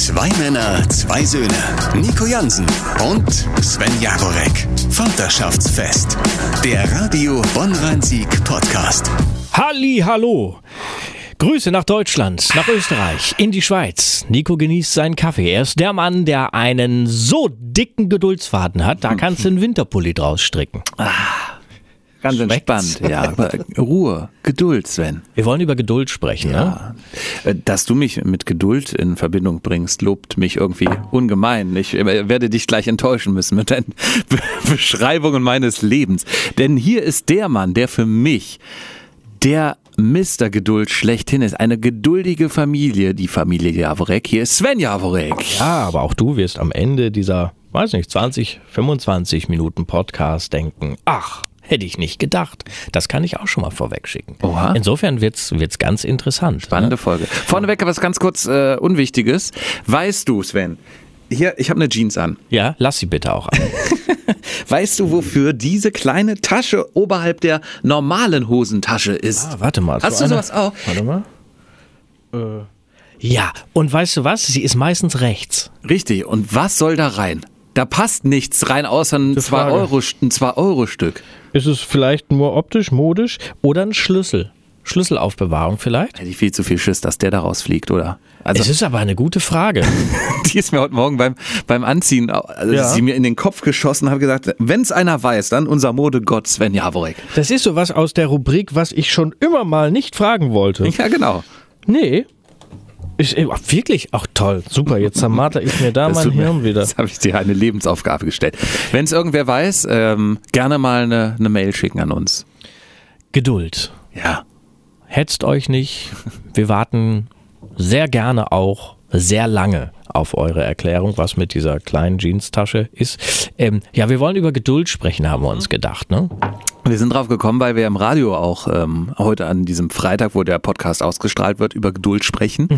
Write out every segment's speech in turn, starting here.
Zwei Männer, zwei Söhne. Nico Jansen und Sven Jagorek. Vaterschaftsfest. Der Radio Bonn-Rhein-Sieg Podcast. Halli, hallo. Grüße nach Deutschland, nach Österreich, in die Schweiz. Nico genießt seinen Kaffee. Er ist der Mann, der einen so dicken Geduldsfaden hat, da kannst du einen Winterpulli draus stricken. Ganz Schmeckt's? entspannt, ja. Ruhe, Geduld, Sven. Wir wollen über Geduld sprechen, ne? Ja. Äh, Dass du mich mit Geduld in Verbindung bringst, lobt mich irgendwie ungemein. Ich äh, werde dich gleich enttäuschen müssen mit deinen Be Beschreibungen meines Lebens. Denn hier ist der Mann, der für mich der Mr. Geduld schlechthin ist. Eine geduldige Familie, die Familie Jaworek. Hier ist Sven Jaworek. Ja, aber auch du wirst am Ende dieser, weiß nicht, 20, 25 Minuten Podcast denken, ach, hätte ich nicht gedacht. Das kann ich auch schon mal vorwegschicken. Oha. Insofern wird's, wird's ganz interessant. Spannende Folge. Vorneweg was ganz kurz äh, Unwichtiges. Weißt du, Sven, hier, ich habe eine Jeans an. Ja, lass sie bitte auch an. Weißt du, wofür diese kleine Tasche oberhalb der normalen Hosentasche ist? Ah, warte mal. Hast so du eine- sowas auch? Warte mal. Äh. Ja, und weißt du was? Sie ist meistens rechts. Richtig. Und was soll da rein? Da passt nichts rein, außer ein Gute Frage. 2-Euro-Stück. Ist es vielleicht nur optisch, modisch oder ein Schlüssel? Schlüsselaufbewahrung vielleicht? Hätte ich viel zu viel Schiss, dass der da rausfliegt, oder? Also, es ist aber eine gute Frage. die ist mir heute Morgen beim, beim Anziehen, also Ja. sie mir in den Kopf geschossen, habe gesagt, wenn es einer weiß, dann unser Modegott Sven Jaworek. Das ist sowas aus der Rubrik, was ich schon immer mal nicht fragen wollte. Ja, genau. Nee. Ich, wirklich, auch toll. Super, jetzt zermarter ich mir da Das mein Hirn wieder. Das habe ich dir eine Lebensaufgabe gestellt. Wenn es irgendwer weiß, ähm, gerne mal eine, eine Mail schicken an uns. Geduld. Ja. Hetzt euch nicht. Wir warten sehr gerne auch sehr lange auf eure Erklärung, was mit dieser kleinen Jeanstasche ist. Ähm, ja, wir wollen über Geduld sprechen, haben wir uns gedacht. Ne? Wir sind drauf gekommen, weil wir im Radio auch ähm, heute an diesem Freitag, wo der Podcast ausgestrahlt wird, über Geduld sprechen.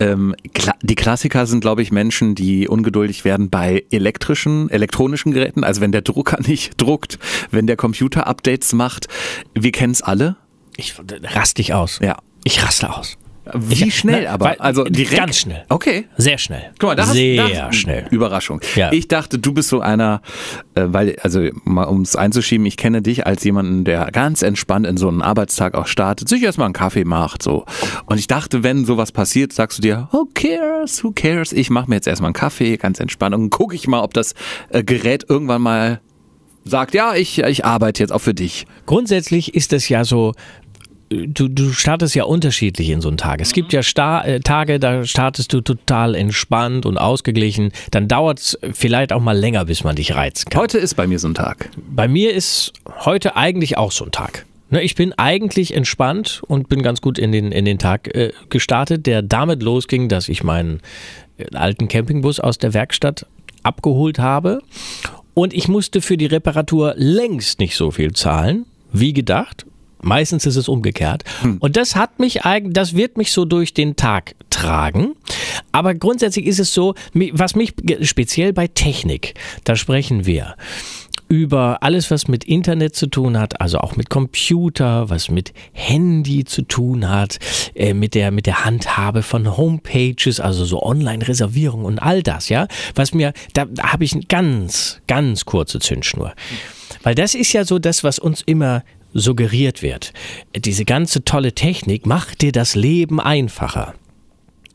Ähm, kla die Klassiker sind, glaube ich, Menschen, die ungeduldig werden bei elektrischen, elektronischen Geräten. Also wenn der Drucker nicht druckt, wenn der Computer Updates macht. Wir kennen es alle. Ich rast dich aus. Ja. Ich raste aus. Wie Ich- schnell ne, aber? weil- also direkt. Ganz schnell. Okay. Sehr schnell. Guck mal, da hast, Sehr da, schnell. Überraschung. Ja. Ich dachte, du bist so einer, äh, weil, also mal um es einzuschieben, ich kenne dich als jemanden, der ganz entspannt in so einen Arbeitstag auch startet, sich erstmal einen Kaffee macht, so. Und ich dachte, wenn sowas passiert, sagst du dir, who cares, who cares? Ich mache mir jetzt erstmal einen Kaffee, ganz entspannt und gucke ich mal, ob das äh, Gerät irgendwann mal sagt, ja, ich, ich arbeite jetzt auch für dich. Grundsätzlich ist es ja so, du, du startest ja unterschiedlich in so einen Tag. Es gibt ja Sta äh, Tage, da startest du total entspannt und ausgeglichen. Dann dauert es vielleicht auch mal länger, bis man dich reizen kann. Heute ist bei mir so ein Tag. Bei mir ist heute eigentlich auch so ein Tag. Ne, Ich bin eigentlich entspannt und bin ganz gut in den, in den Tag äh, gestartet, der damit losging, dass ich meinen äh, alten Campingbus aus der Werkstatt abgeholt habe. Und ich musste für die Reparatur längst nicht so viel zahlen, wie gedacht. Meistens ist es umgekehrt. Und das hat mich eigentlich, das wird mich so durch den Tag tragen. Aber grundsätzlich ist es so, was mich speziell bei Technik, da sprechen wir über alles, was mit Internet zu tun hat, also auch mit Computer, was mit Handy zu tun hat, äh, mit der mit der Handhabe von Homepages, also so Online-Reservierung und all das, ja, was mir, da, da habe ich eine ganz, ganz kurze Zündschnur, weil das ist ja so das, was uns immer suggeriert wird. Diese ganze tolle Technik macht dir das Leben einfacher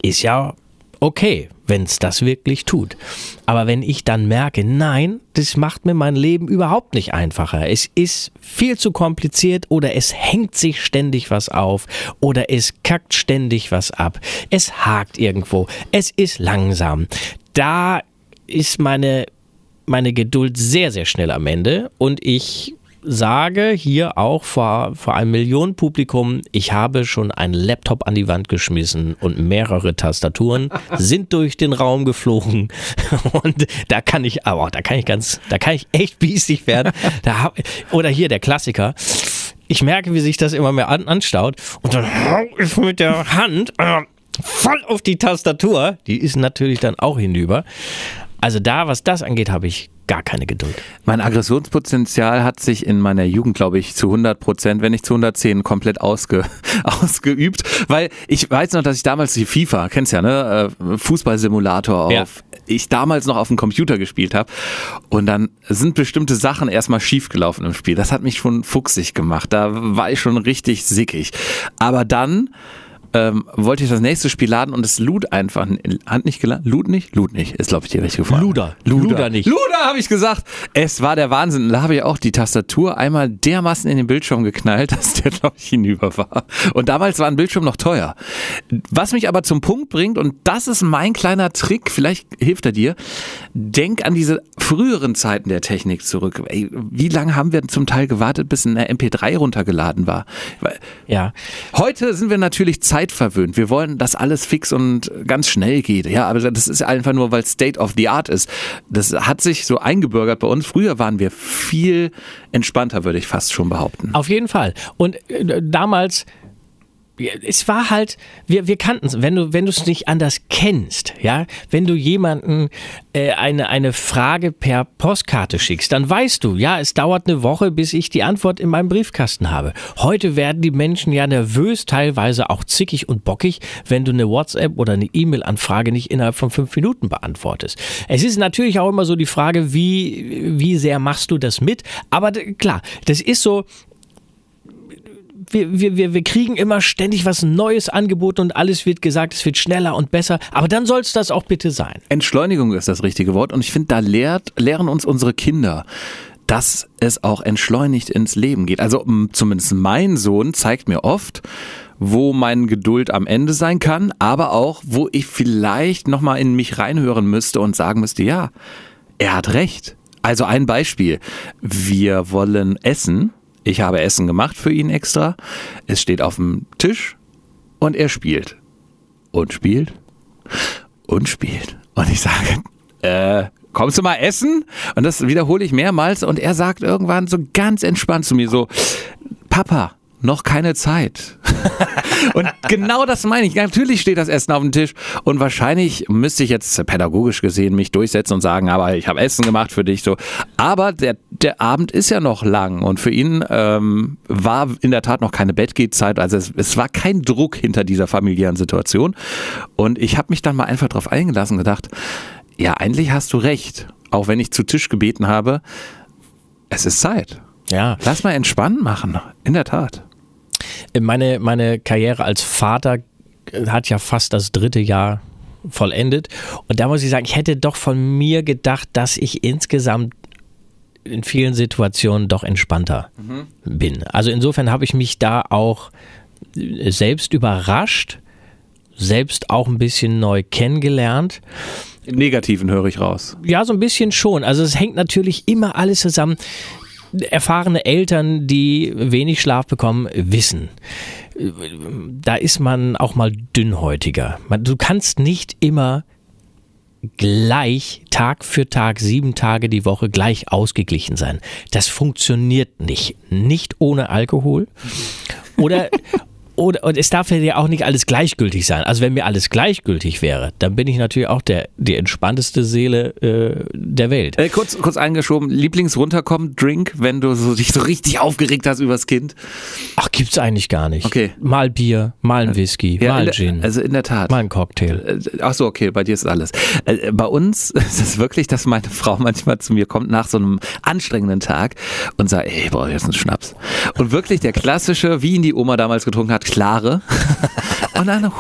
ist ja okay, wenn es das wirklich tut. Aber wenn ich dann merke, nein, das macht mir mein Leben überhaupt nicht einfacher. Es ist viel zu kompliziert oder es hängt sich ständig was auf oder es kackt ständig was ab. Es hakt irgendwo. Es ist langsam. Da ist meine meine Geduld sehr, sehr schnell am Ende und ich sage hier auch vor, vor einem Millionenpublikum, ich habe schon einen Laptop an die Wand geschmissen und mehrere Tastaturen sind durch den Raum geflogen und da kann ich, aber da kann ich ganz, da kann ich echt biesig werden. Da hab, oder hier der Klassiker. Ich merke, wie sich das immer mehr an, anstaut und dann hau ich mit der Hand äh, voll auf die Tastatur. Die ist natürlich dann auch hinüber. Also da, was das angeht, habe ich gar keine Geduld. Mein Aggressionspotenzial hat sich in meiner Jugend, glaube ich, zu 100 Prozent, wenn nicht zu 110, komplett ausge, ausgeübt. Weil ich weiß noch, dass ich damals die FIFA, kennst ja, ne? Äh, Fußballsimulator auf, Ja. ich damals noch auf dem Computer gespielt habe. Und dann sind bestimmte Sachen erstmal schiefgelaufen im Spiel. Das hat mich schon fuchsig gemacht. Da war ich schon richtig sickig. Aber dann ähm, wollte ich das nächste Spiel laden und es lud einfach. Hat nicht geladen? Lud nicht? Lud nicht. Ist, glaube ich, die richtige Frage. Luder. Luder. Luder nicht. Luder, habe ich gesagt. Es war der Wahnsinn. Da habe ich auch die Tastatur einmal dermaßen in den Bildschirm geknallt, dass der, glaube ich, hinüber war. Und damals war ein Bildschirm noch teuer. Was mich aber zum Punkt bringt, und das ist mein kleiner Trick, vielleicht hilft er dir, denk an diese früheren Zeiten der Technik zurück. Ey, wie lange haben wir zum Teil gewartet, bis eine MP3 runtergeladen war? Ja. Heute sind wir natürlich zeitverwöhnt. Wir wollen, dass alles fix und ganz schnell geht. Ja, aber das ist einfach nur, weil State of the Art ist. Das hat sich so eingebürgert bei uns. Früher waren wir viel entspannter, würde ich fast schon behaupten. Auf jeden Fall. Und äh, damals, es war halt, wir, wir kannten es, wenn du, wenn du es nicht anders kennst, ja, wenn du jemanden äh, eine, eine Frage per Postkarte schickst, dann weißt du, ja, es dauert eine Woche, bis ich die Antwort in meinem Briefkasten habe. Heute werden die Menschen ja nervös, teilweise auch zickig und bockig, wenn du eine WhatsApp oder eine E-Mail-Anfrage nicht innerhalb von fünf Minuten beantwortest. Es ist natürlich auch immer so die Frage, wie, wie sehr machst du das mit? Aber klar, das ist so, wir, wir, wir, wir kriegen immer ständig was Neues angeboten und alles wird gesagt, es wird schneller und besser. Aber dann soll es das auch bitte sein. Entschleunigung ist das richtige Wort. Und ich finde, da lehrt, lehren uns unsere Kinder, dass es auch entschleunigt ins Leben geht. Also zumindest mein Sohn zeigt mir oft, wo meine Geduld am Ende sein kann, aber auch, wo ich vielleicht nochmal in mich reinhören müsste und sagen müsste, ja, er hat recht. Also ein Beispiel. Wir wollen essen. Ich habe Essen gemacht für ihn extra. Es steht auf dem Tisch und er spielt. Und spielt. Und spielt. Und ich sage, äh, kommst du mal essen? Und das wiederhole ich mehrmals und er sagt irgendwann so ganz entspannt zu mir so, Papa, noch keine Zeit. und genau das meine ich. Natürlich steht das Essen auf dem Tisch und wahrscheinlich müsste ich jetzt pädagogisch gesehen mich durchsetzen und sagen, aber ich habe Essen gemacht für dich so. Aber der, der Abend ist ja noch lang und für ihn ähm, war in der Tat noch keine Bettgehzeit. Also es, es war kein Druck hinter dieser familiären Situation. Und ich habe mich dann mal einfach drauf eingelassen und gedacht, ja, eigentlich hast du recht. Auch wenn ich zu Tisch gebeten habe, es ist Zeit. Ja. Lass mal entspannen machen. In der Tat. Meine, meine Karriere als Vater hat ja fast das dritte Jahr vollendet. Und da muss ich sagen, ich hätte doch von mir gedacht, dass ich insgesamt in vielen Situationen doch entspannter bin. Also insofern habe ich mich da auch äh, selbst überrascht, selbst auch ein bisschen neu kennengelernt. Im Negativen höre ich raus. Ja, so ein bisschen schon. Also es hängt natürlich immer alles zusammen. Erfahrene Eltern, die wenig Schlaf bekommen, wissen, da ist man auch mal dünnhäutiger. Man- Du kannst nicht immer gleich Tag für Tag, sieben Tage die Woche gleich ausgeglichen sein. Das funktioniert nicht. Nicht ohne Alkohol. Oder, oder und es darf ja auch nicht alles gleichgültig sein. Also wenn mir alles gleichgültig wäre, dann bin ich natürlich auch der, die entspannteste Seele äh, der Welt. Äh, kurz, kurz eingeschoben, Lieblingsrunterkommen, Drink, wenn du so, dich so richtig aufgeregt hast übers Kind. Ach, gibt's eigentlich gar nicht. Okay. Mal Bier, mal ein Whisky, Ja, mal der, Gin, Also in der Tat. mal ein Cocktail. Äh, Ach so, okay, bei dir ist alles. Äh, Bei uns ist es wirklich, dass meine Frau manchmal zu mir kommt nach so einem anstrengenden Tag und sagt, ey, ich brauche jetzt einen Schnaps. Und wirklich der klassische, wie ihn die Oma damals getrunken hat, klare. Und dann,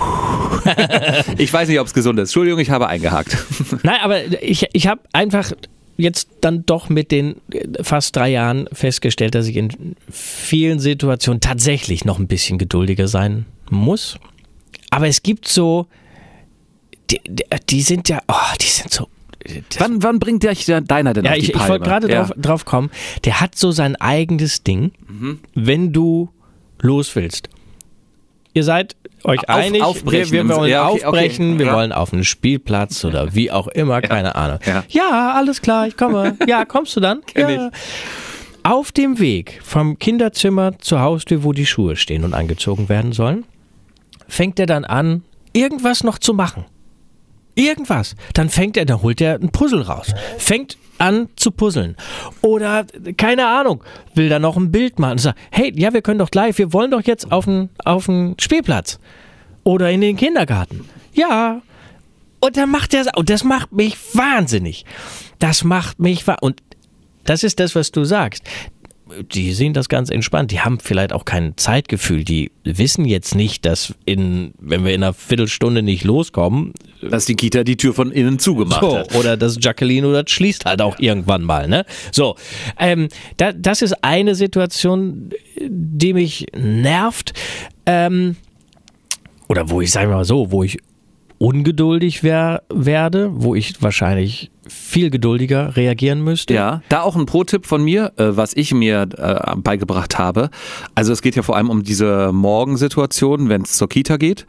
ich weiß nicht, ob es gesund ist. Entschuldigung, ich habe eingehakt. Nein, aber ich, ich habe einfach jetzt dann doch mit den fast drei Jahren festgestellt, dass ich in vielen Situationen tatsächlich noch ein bisschen geduldiger sein muss. Aber es gibt so, die, die, sind ja, oh, die sind so. Wann, wann bringt dich der- deiner denn ja, auf die ich, ich wollte gerade Ja. drauf, drauf kommen. Der hat so sein eigenes Ding, wenn du los willst. Ihr seid euch Auf- einig, aufbrechen wir, wir wollen ja, okay, okay. aufbrechen, wir Ja. wollen auf einen Spielplatz oder wie auch immer, keine Ahnung. Ja. Ja, alles klar, ich komme. Ja, kommst du dann? Ja. Auf dem Weg vom Kinderzimmer zur Haustür, wo die Schuhe stehen und angezogen werden sollen, fängt er dann an, irgendwas noch zu machen. Irgendwas. Dann fängt er, dann holt er ein Puzzle raus. Fängt an zu puzzeln. Oder, keine Ahnung, will da noch ein Bild machen und sagt, hey, ja, wir können doch gleich, wir wollen doch jetzt auf den, auf den Spielplatz. Oder in den Kindergarten. Ja. Und dann macht er, und das macht mich wahnsinnig. Das macht mich wahnsinnig. Und das ist das, was du sagst die sehen das ganz entspannt. Die haben vielleicht auch kein Zeitgefühl. Die wissen jetzt nicht, dass in, wenn wir in einer Viertelstunde nicht loskommen, dass die Kita die Tür von innen zugemacht so, hat. Oder dass Jacqueline oder das schließt halt auch irgendwann mal. Ne? So, ähm, da, das ist eine Situation, die mich nervt. Ähm, oder wo ich, sagen wir mal so, wo ich ungeduldig wär, werde, wo ich wahrscheinlich viel geduldiger reagieren müsste. Ja, da auch ein Pro-Tipp von mir, äh, was ich mir äh, beigebracht habe. Also es geht ja vor allem um diese Morgensituation, wenn es zur Kita geht.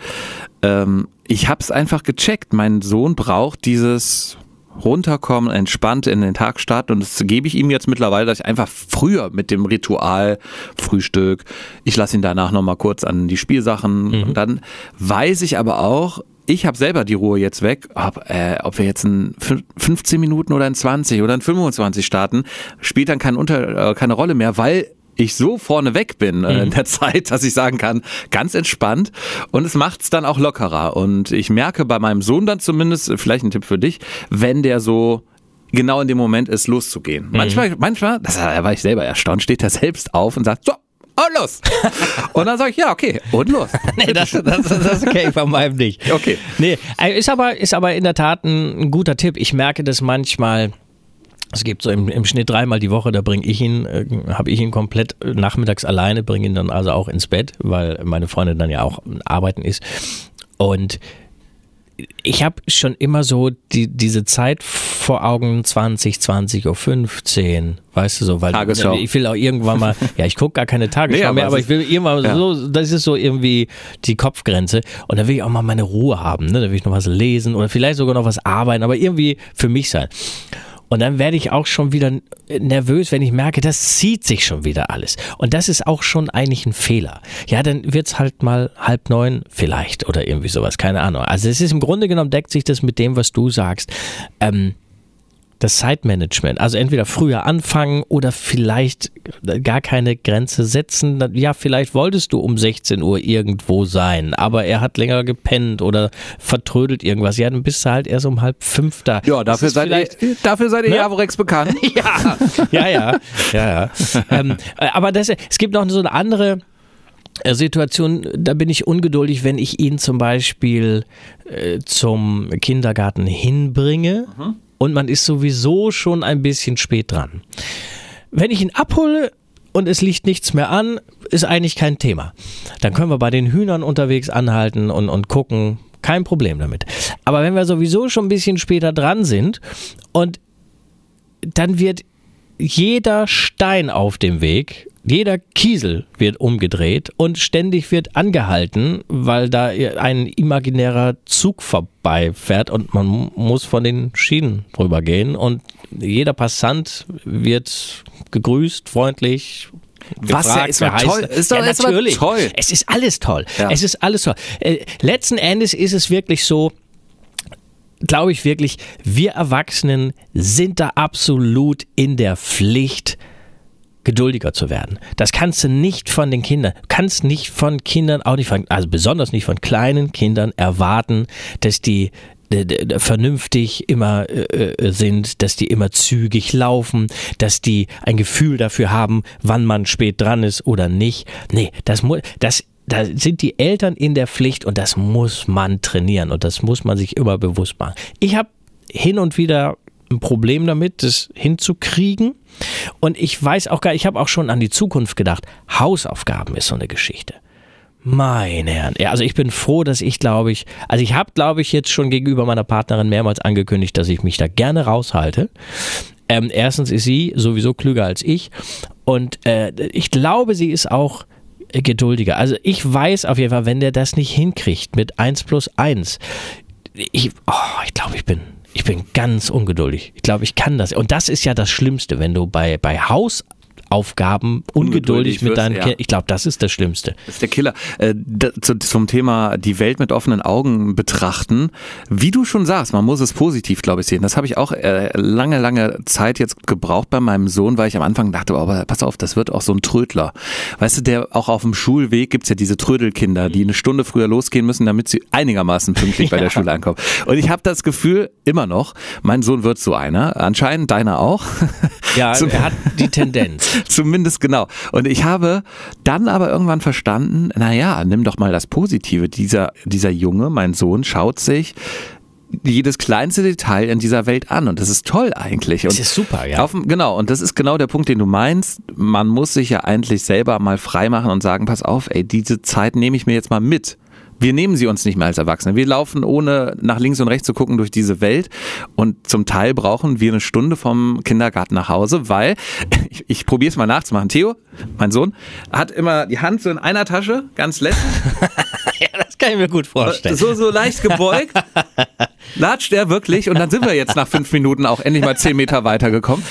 Ähm, ich habe es einfach gecheckt. Mein Sohn braucht dieses runterkommen, entspannt in den Tag starten. Und das gebe ich ihm jetzt mittlerweile, dass ich einfach früher mit dem Ritual Frühstück, ich lasse ihn danach nochmal kurz an die Spielsachen. Mhm. Und dann weiß ich aber auch, ich habe selber die Ruhe jetzt weg, ob, äh, ob wir jetzt in 15 Minuten oder in 20 oder in 25 starten, spielt dann kein Unter, äh, keine Rolle mehr, weil ich so vorne weg bin äh, in mhm. der Zeit, dass ich sagen kann, ganz entspannt und es macht es dann auch lockerer und ich merke bei meinem Sohn dann zumindest, vielleicht ein Tipp für dich, wenn der so genau in dem Moment ist, loszugehen. Mhm. Manchmal, manchmal, das war ich selber erstaunt, steht er selbst auf und sagt, so, und los. Und dann sage ich, ja, okay, und los. nee, das, das, das ist okay von meinem nicht. Okay. Nee, äh, ist aber, ist aber in der Tat ein, ein guter Tipp. Ich merke das manchmal. Es gibt so im, im Schnitt dreimal die Woche, da bringe ich ihn, äh, habe ich ihn komplett nachmittags alleine, bringe ihn dann also auch ins Bett, weil meine Freundin dann ja auch arbeiten ist. Und ich habe schon immer so die, diese Zeit vor Augen 20, 20 Uhr 15, weißt du so, weil Tagesschau. ich will auch irgendwann mal, ja, ich gucke gar keine Tagesschau nee, mehr, aber ich will irgendwann ja. so, das ist so irgendwie die Kopfgrenze und da will ich auch mal meine Ruhe haben, ne? da will ich noch was lesen oder vielleicht sogar noch was arbeiten, aber irgendwie für mich sein. Und dann werde ich auch schon wieder nervös, wenn ich merke, das zieht sich schon wieder alles. Und das ist auch schon eigentlich ein Fehler. Ja, dann wird's halt mal halb neun vielleicht oder irgendwie sowas, keine Ahnung. Also es ist im Grunde genommen deckt sich das mit dem, was du sagst. Ähm, das Zeitmanagement. Also entweder früher anfangen oder vielleicht gar keine Grenze setzen. Ja, vielleicht wolltest du um 16 Uhr irgendwo sein, aber er hat länger gepennt oder vertrödelt irgendwas. Ja, dann bist du halt erst um halb fünf da. Ja, dafür seid ihr, dafür seid ihr ne? Javorex bekannt. ja, ja, ja, ja, ja. ähm, aber das, es gibt noch so eine andere äh, Situation, da bin ich ungeduldig, wenn ich ihn zum Beispiel äh, zum Kindergarten hinbringe. Mhm und man ist sowieso schon ein bisschen spät dran. Wenn ich ihn abhole und es liegt nichts mehr an, ist eigentlich kein Thema. Dann können wir bei den Hühnern unterwegs anhalten und, und gucken. Kein Problem damit. Aber wenn wir sowieso schon ein bisschen später dran sind und dann wird jeder Stein auf dem Weg jeder Kiesel wird umgedreht und ständig wird angehalten, weil da ein imaginärer Zug vorbeifährt und man muss von den Schienen drüber gehen und jeder Passant wird gegrüßt, freundlich, was gefragt, ja, ist doch toll. Ist doch, ja, natürlich. Toll. Es ist alles toll. Ja. Es ist alles toll. Äh, letzten Endes ist es wirklich so, glaube ich wirklich, wir Erwachsenen sind da absolut in der Pflicht, geduldiger zu werden. Das kannst du nicht von den Kindern, kannst nicht von Kindern, auch nicht von, also besonders nicht von kleinen Kindern erwarten, dass die vernünftig immer äh, äh, sind, dass die immer zügig laufen, dass die ein Gefühl dafür haben, wann man spät dran ist oder nicht. Nee, das das da sind die Eltern in der Pflicht und das muss man trainieren und das muss man sich immer bewusst machen. Ich habe hin und wieder ein Problem damit, das hinzukriegen. Und ich weiß auch gar, ich habe auch schon an die Zukunft gedacht. Hausaufgaben ist so eine Geschichte. Meine Herren. Ja, also ich bin froh, dass ich glaube ich, also ich habe glaube ich jetzt schon gegenüber meiner Partnerin mehrmals angekündigt, dass ich mich da gerne raushalte. Ähm, erstens ist sie sowieso klüger als ich und äh, ich glaube, sie ist auch geduldiger. Also ich weiß auf jeden Fall, wenn der das nicht hinkriegt mit 1 plus 1, ich, oh, ich glaube, ich bin ich bin ganz ungeduldig. Ich glaube, ich kann das. Und das ist ja das Schlimmste, wenn du bei, bei Haus Aufgaben ungeduldig, Ungeduldig mit deinen ja. Kindern. Ich glaube, das ist das Schlimmste. Das ist der Killer. Äh, da, zu, zum Thema die Welt mit offenen Augen betrachten. Wie du schon sagst, man muss es positiv, glaube ich, sehen. Das habe ich auch äh, lange, lange Zeit jetzt gebraucht bei meinem Sohn, weil ich am Anfang dachte, oh, aber pass auf, das wird auch so ein Trödler. Weißt du, der auch auf dem Schulweg gibt's ja diese Trödelkinder, die eine Stunde früher losgehen müssen, damit sie einigermaßen pünktlich bei der Schule ankommen. Und ich habe das Gefühl, immer noch, mein Sohn wird so einer. Anscheinend deiner auch. Ja, er hat die Tendenz. Zumindest genau. Und ich habe dann aber irgendwann verstanden, naja, nimm doch mal das Positive. Dieser, dieser Junge, mein Sohn, schaut sich jedes kleinste Detail in dieser Welt an und das ist toll eigentlich. Und Das ist super, ja. Auf, genau, und das ist genau der Punkt, den du meinst. Man muss sich ja eigentlich selber mal freimachen und sagen, pass auf, ey, diese Zeit nehme ich mir jetzt mal mit. Wir nehmen sie uns nicht mehr als Erwachsene. Wir laufen ohne nach links und rechts zu gucken durch diese Welt und zum Teil brauchen wir eine Stunde vom Kindergarten nach Hause, weil ich, ich probiere es mal nachzumachen. Theo, mein Sohn, hat immer die Hand so in einer Tasche, ganz lässig, ja, das kann ich mir gut vorstellen. so, so leicht gebeugt, latscht er wirklich und dann sind wir jetzt nach fünf Minuten auch endlich mal zehn Meter weitergekommen.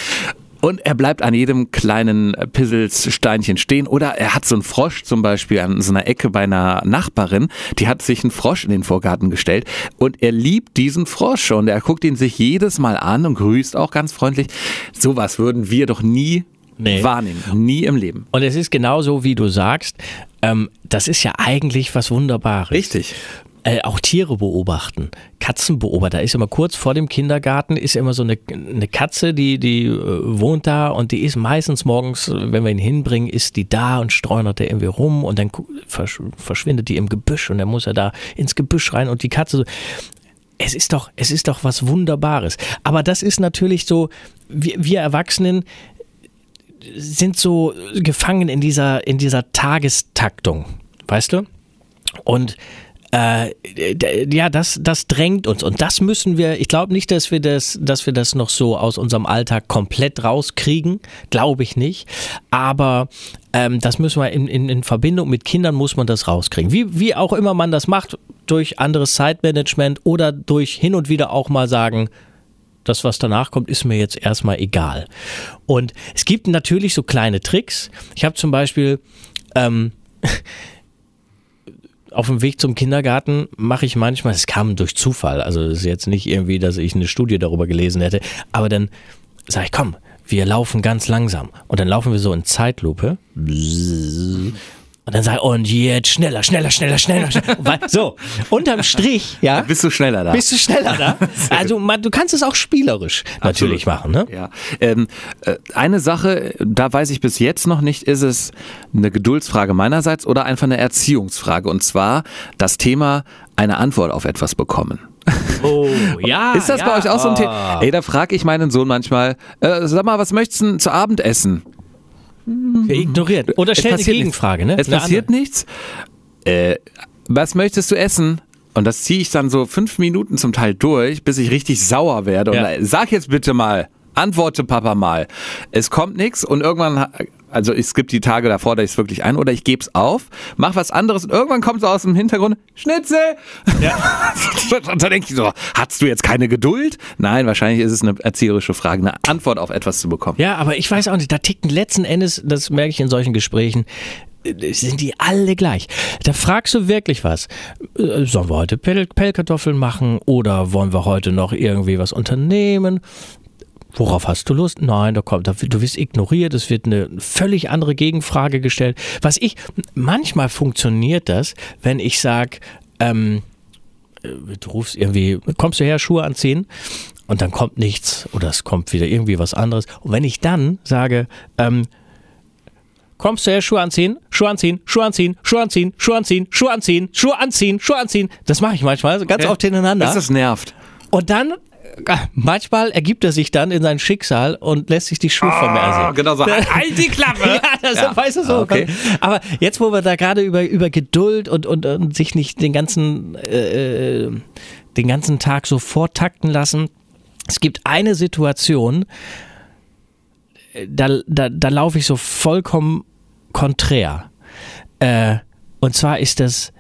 Und er bleibt an jedem kleinen Pizzelssteinchen stehen. Oder er hat so einen Frosch zum Beispiel an so einer Ecke bei einer Nachbarin. Die hat sich einen Frosch in den Vorgarten gestellt. Und er liebt diesen Frosch. Und er guckt ihn sich jedes Mal an und grüßt auch ganz freundlich. Sowas würden wir doch nie Nee. wahrnehmen. Nie im Leben. Und es ist genauso, wie du sagst, ähm, das ist ja eigentlich was Wunderbares. Richtig. Äh, auch Tiere beobachten, Katzen beobachten. Da ist immer kurz vor dem Kindergarten ist immer so eine, eine Katze, die, die äh, wohnt da und die ist meistens morgens, wenn wir ihn hinbringen, ist die da und streunert er irgendwie rum und dann versch verschwindet die im Gebüsch und dann muss er da ins Gebüsch rein und die Katze. Es ist doch, es ist doch was Wunderbares. Aber das ist natürlich so, wir, wir Erwachsenen, sind so gefangen in dieser, in dieser Tagestaktung, weißt du? Und äh, ja, das, das drängt uns und das müssen wir, ich glaube nicht, dass wir das, dass wir das noch so aus unserem Alltag komplett rauskriegen, glaube ich nicht, aber ähm, das müssen wir in, in, in Verbindung mit Kindern muss man das rauskriegen. Wie, wie auch immer man das macht, durch anderes Zeitmanagement oder durch hin und wieder auch mal sagen, das, was danach kommt, ist mir jetzt erstmal egal. Und es gibt natürlich so kleine Tricks. Ich habe zum Beispiel ähm, auf dem Weg zum Kindergarten mache ich manchmal, es kam durch Zufall, also es ist jetzt nicht irgendwie, dass ich eine Studie darüber gelesen hätte, aber dann sage ich, komm, wir laufen ganz langsam. Und dann laufen wir so in Zeitlupe. Und dann sage ich, und jetzt schneller, schneller, schneller, schneller. schneller. So, unterm Strich, ja. Bist du schneller da? Bist du schneller da? Also man, du kannst es auch spielerisch natürlich machen, ne? Ja. Ähm, äh, eine Sache, da weiß ich bis jetzt noch nicht, ist es eine Geduldsfrage meinerseits oder einfach eine Erziehungsfrage. Und zwar das Thema eine Antwort auf etwas bekommen. Oh, ja. Ist das ja. bei euch auch so ein Ah. Thema? Ey, da frage ich meinen Sohn manchmal, äh, sag mal, was möchtest du denn zu Abend essen? Ignoriert. Oder stell eine Gegenfrage, ne? Es Eine passiert nichts. Äh, was möchtest du essen? Und das ziehe ich dann so fünf Minuten zum Teil durch, bis ich richtig sauer werde. Und Ja. äh, sag jetzt bitte mal, antworte Papa mal. Es kommt nichts und irgendwann, also es gibt die Tage davor, da ich es wirklich ein oder ich gebe es auf, mach was anderes und irgendwann kommt so aus dem Hintergrund, Schnitzel! Ja. und da denke ich so, hast du jetzt keine Geduld? Nein, wahrscheinlich ist es eine erzieherische Frage, eine Antwort auf etwas zu bekommen. Ja, aber ich weiß auch nicht, da ticken letzten Endes, das merke ich in solchen Gesprächen, äh, sind die alle gleich. Da fragst du wirklich was. Äh, Sollen wir heute Pell Pellkartoffeln machen oder wollen wir heute noch irgendwie was unternehmen? Worauf hast du Lust? Nein, da kommt, du wirst ignoriert, es wird eine völlig andere Gegenfrage gestellt. Was ich, manchmal funktioniert das, wenn ich sage, ähm, äh, du rufst irgendwie, kommst du her, Schuhe anziehen? Und dann kommt nichts oder es kommt wieder irgendwie was anderes. Und wenn ich dann sage, ähm, kommst du her, Schuhe anziehen, Schuhe anziehen, Schuhe anziehen, Schuhe anziehen, Schuhe anziehen, Schuhe anziehen, Schuhe anziehen, Schuhe anziehen, das mache ich manchmal ganz oft hintereinander. Das, nervt. Und dann, manchmal ergibt er sich dann in sein Schicksal und lässt sich die Schuhe von mir ansehen. genau so. Halt die Klappe! Ja, das Ja. weißt du so. Ah, okay. Aber jetzt, wo wir da gerade über, über Geduld und, und, und sich nicht den ganzen, äh, äh, den ganzen Tag so vortakten lassen, es gibt eine Situation, äh, da, da, da laufe ich so vollkommen konträr. Äh, und zwar ist das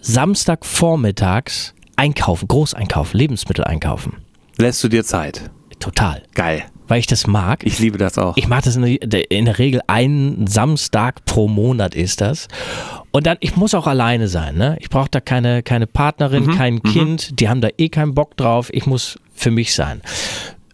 Samstagvormittags einkaufen, Großeinkaufen, Lebensmittel einkaufen. Lässt du dir Zeit? Total. Geil. weil ich das mag. Ich liebe das auch. Ich mache das in der, in der Regel einen Samstag pro Monat ist das. Und dann, ich muss auch alleine sein. Ne? Ich brauche da keine, keine Partnerin, Mhm, kein Kind. Die haben da eh keinen Bock drauf. Ich muss für mich sein.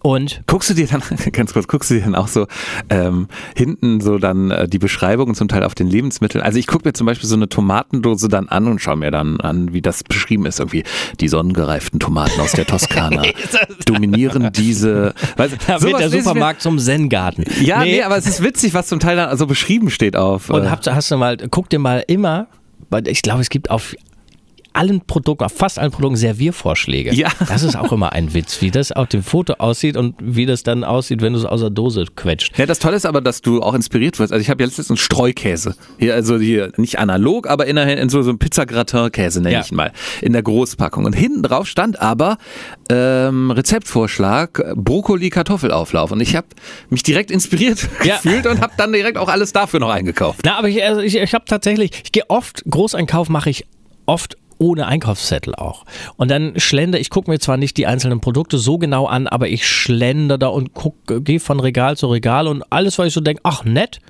Und Guckst du dir dann, ganz kurz, guckst du dir dann auch so ähm, hinten so dann äh, die Beschreibungen zum Teil auf den Lebensmitteln? Also ich gucke mir zum Beispiel so eine Tomatendose dann an und schaue mir dann an, wie das beschrieben ist. Irgendwie die sonnengereiften Tomaten aus der Toskana dominieren diese. Weißt, da wird der Supermarkt zum Zen-Garten. Ja, nee. aber es ist witzig, was zum Teil dann so beschrieben steht auf. Und äh, hast du mal, guck dir mal immer, weil ich glaube, es gibt auf allen Produkten, auf fast allen Produkten Serviervorschläge. Ja. Das ist auch immer ein Witz, wie das auf dem Foto aussieht und wie das dann aussieht, wenn du es aus der Dose quetscht. Ja, das Tolle ist aber, dass du auch inspiriert wirst. Also ich habe ja letztens einen Streukäse. Hier, also hier nicht analog, aber innerhalb in so, so einem Pizzagratin-Käse nenne Ja. ich ihn mal. In der Großpackung. Und hinten drauf stand aber ähm, Rezeptvorschlag Brokkoli-Kartoffelauflauf. Und ich habe mich direkt inspiriert Ja. gefühlt und habe dann direkt auch alles dafür noch eingekauft. Na, aber ich, also ich, ich habe tatsächlich, ich gehe oft, Großeinkauf mache ich oft ohne Einkaufszettel auch. Und dann schlender, ich gucke mir zwar nicht die einzelnen Produkte so genau an, aber ich schlender da und gehe von Regal zu Regal und alles, was ich so denke, ach nett,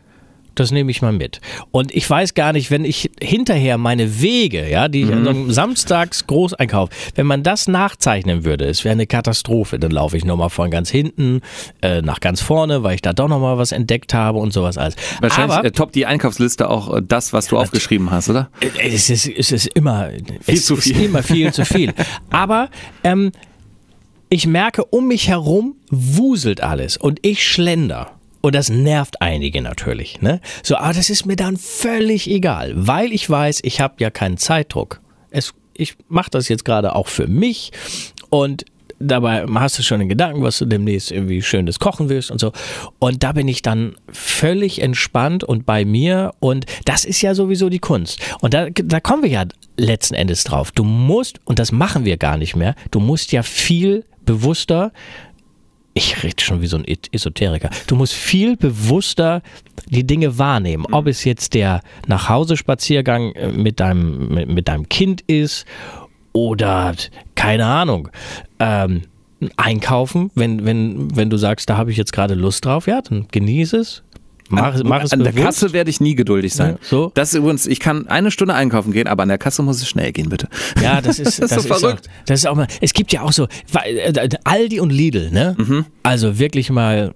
das nehme ich mal mit. Und ich weiß gar nicht, wenn ich hinterher meine Wege, ja, die ich an so einem Samstags Großeinkauf, wenn man das nachzeichnen würde, es wäre eine Katastrophe. Dann laufe ich nochmal von ganz hinten äh, nach ganz vorne, weil ich da doch nochmal was entdeckt habe und sowas alles. Wahrscheinlich Aber, äh, top die Einkaufsliste auch äh, das, was du aufgeschrieben hast, oder? Äh, Es ist, es ist immer es zu ist viel. immer viel zu viel. Aber ähm, ich merke, um mich herum wuselt alles und ich schlender. Und das nervt einige natürlich. Ne? So, aber das ist mir dann völlig egal, weil ich weiß, ich habe ja keinen Zeitdruck. Es, ich mache das jetzt gerade auch für mich und dabei hast du schon den Gedanken, was du demnächst irgendwie schönes kochen willst und so. Und da bin ich dann völlig entspannt und bei mir und das ist ja sowieso die Kunst. Und da, da kommen wir ja letzten Endes drauf. Du musst, und das machen wir gar nicht mehr, du musst ja viel bewusster ich rede schon wie so ein Esoteriker. Du musst viel bewusster die Dinge wahrnehmen. Ob es jetzt der Nachhausespaziergang äh, mit deinem, mit, mit deinem Kind ist oder, keine Ahnung, ähm, einkaufen, wenn, wenn, wenn du sagst, da habe ich jetzt gerade Lust drauf, ja, dann genieße es. Mach, es- mach es an der bewusst. Kasse werde ich nie geduldig sein. Ja, so. Das ist übrigens, ich kann eine Stunde einkaufen gehen, aber an der Kasse muss es schnell gehen, bitte. Ja, das ist, Das ist so verrückt. Auch, das ist auch mal, es gibt ja auch so, äh, Aldi und Lidl, ne? Mhm. Also wirklich mal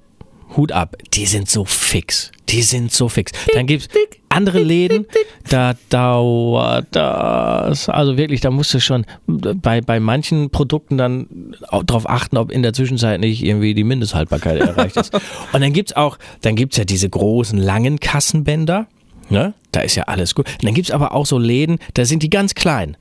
Hut ab. Die sind so fix. Die sind so fix. Dann gibt's andere Läden, da dauert das. Also wirklich, da musst du schon bei, bei manchen Produkten dann drauf achten, ob in der Zwischenzeit nicht irgendwie die Mindesthaltbarkeit erreicht ist. Und dann gibt's auch, dann gibt's ja diese großen, langen Kassenbänder. Ne? Da ist ja alles gut. Und dann gibt's aber auch so Läden, da sind die ganz klein.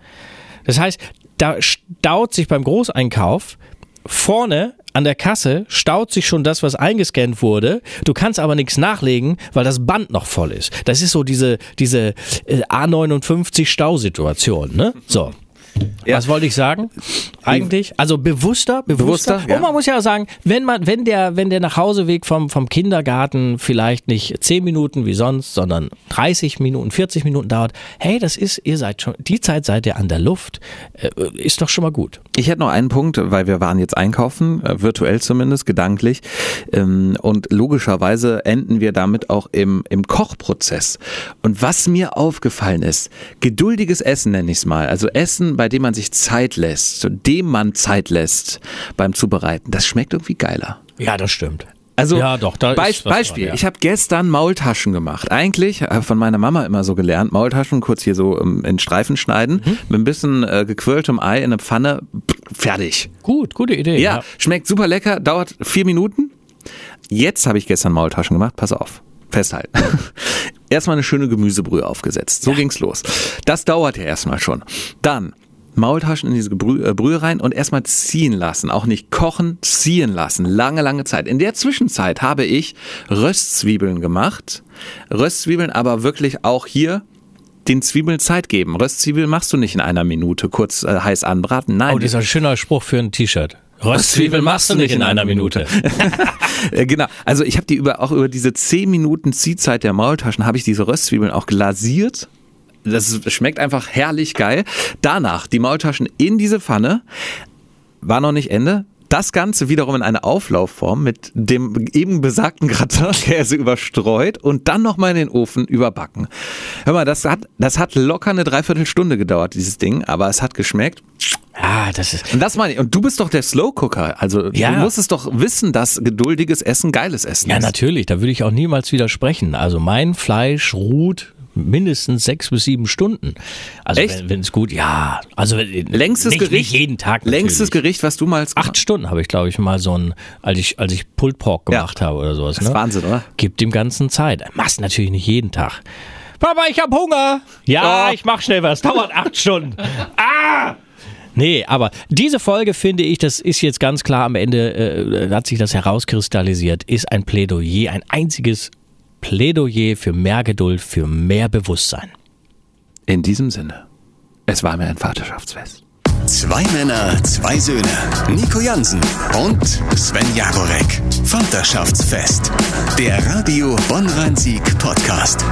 Das heißt, da staut sich beim Großeinkauf vorne an der Kasse staut sich schon das, was eingescannt wurde. Du kannst aber nichts nachlegen, weil das Band noch voll ist. Das ist so diese, diese äh, A59 Stausituation, ne? So. Ja. Was wollte ich sagen? Eigentlich? Also bewusster, bewusster. Bewusster, ja. Und man muss ja sagen, wenn man, wenn der, wenn der Nachhauseweg vom, vom Kindergarten vielleicht nicht 10 Minuten wie sonst, sondern 30 Minuten, 40 Minuten dauert, hey, das ist, ihr seid schon, die Zeit seid ihr an der Luft, äh, ist doch schon mal gut. Ich hätte noch einen Punkt, weil wir waren jetzt einkaufen, äh, virtuell zumindest, gedanklich. Ähm, und logischerweise enden wir damit auch im, im Kochprozess. Und was mir aufgefallen ist, geduldiges Essen nenne ich es mal. Also Essen, bei dem man sich Zeit lässt, dem man Zeit lässt beim Zubereiten, das schmeckt irgendwie geiler. Ja, das stimmt. Also Ja, doch, da Beis- ist was Beispiel, dran, ja. ich habe gestern Maultaschen gemacht. Eigentlich äh, von meiner Mama immer so gelernt, Maultaschen kurz hier so ähm, in Streifen schneiden, Mhm. mit ein bisschen äh, gequirltem Ei in eine Pfanne, fertig. Gut, gute Idee. Ja, schmeckt super lecker, dauert vier Minuten. Jetzt habe ich gestern Maultaschen gemacht, pass auf, festhalten. Erstmal eine schöne Gemüsebrühe aufgesetzt, so ging's los. Das dauert ja erstmal schon. Dann Maultaschen in diese Gebrü- äh, Brühe rein und erstmal ziehen lassen. Auch nicht kochen, ziehen lassen. Lange, lange Zeit. In der Zwischenzeit habe ich Röstzwiebeln gemacht. Röstzwiebeln aber wirklich auch hier den Zwiebeln Zeit geben. Röstzwiebeln machst du nicht in einer Minute kurz äh, heiß anbraten. Nein, Oh, ein schöner Spruch für ein T-Shirt. Röstzwiebeln machst du nicht in einer Minute. Äh, genau. Also ich habe die über auch über diese 10 Minuten Ziehzeit der Maultaschen habe ich diese Röstzwiebeln auch glasiert. Das schmeckt einfach herrlich geil. Danach die Maultaschen in diese Pfanne. War noch nicht Ende. das Ganze wiederum in eine Auflaufform mit dem eben besagten Gratinkäse überstreut und dann nochmal in den Ofen überbacken. Hör mal, das hat, das hat locker eine Dreiviertelstunde gedauert, dieses Ding, aber es hat geschmeckt. Ja, das ist. Und das meine ich. Und du bist doch der Slow Cooker. Also Ja. du musst es doch wissen, dass geduldiges Essen geiles Essen Ja, ist. natürlich, da würde ich auch niemals widersprechen. Also mein Fleisch ruht mindestens sechs bis sieben Stunden. Also Echt? wenn es gut, ja. Also Längstes nicht, Gericht. nicht jeden Tag. Längstes natürlich. Gericht, was du mal Acht Stunden habe ich, glaube ich, mal so ein, als ich, als ich Pulled Pork gemacht habe oder sowas. Das ist ne? Wahnsinn, oder? Gibt dem Ganzen Zeit. Machst natürlich nicht jeden Tag. Papa, ich hab Hunger. Ja, Oh. ich mach schnell was. Dauert acht Stunden. Ah! Nee, aber diese Folge finde ich, das ist jetzt ganz klar am Ende, äh, hat sich das herauskristallisiert, ist ein Plädoyer, ein einziges Plädoyer für mehr Geduld, für mehr Bewusstsein. In diesem Sinne, es war mir ein Vaterschaftsfest. Zwei Männer, zwei Söhne. Nico Jansen und Sven Jagorek. Vaterschaftsfest. Der Radio Bonn-Rhein-Sieg Podcast.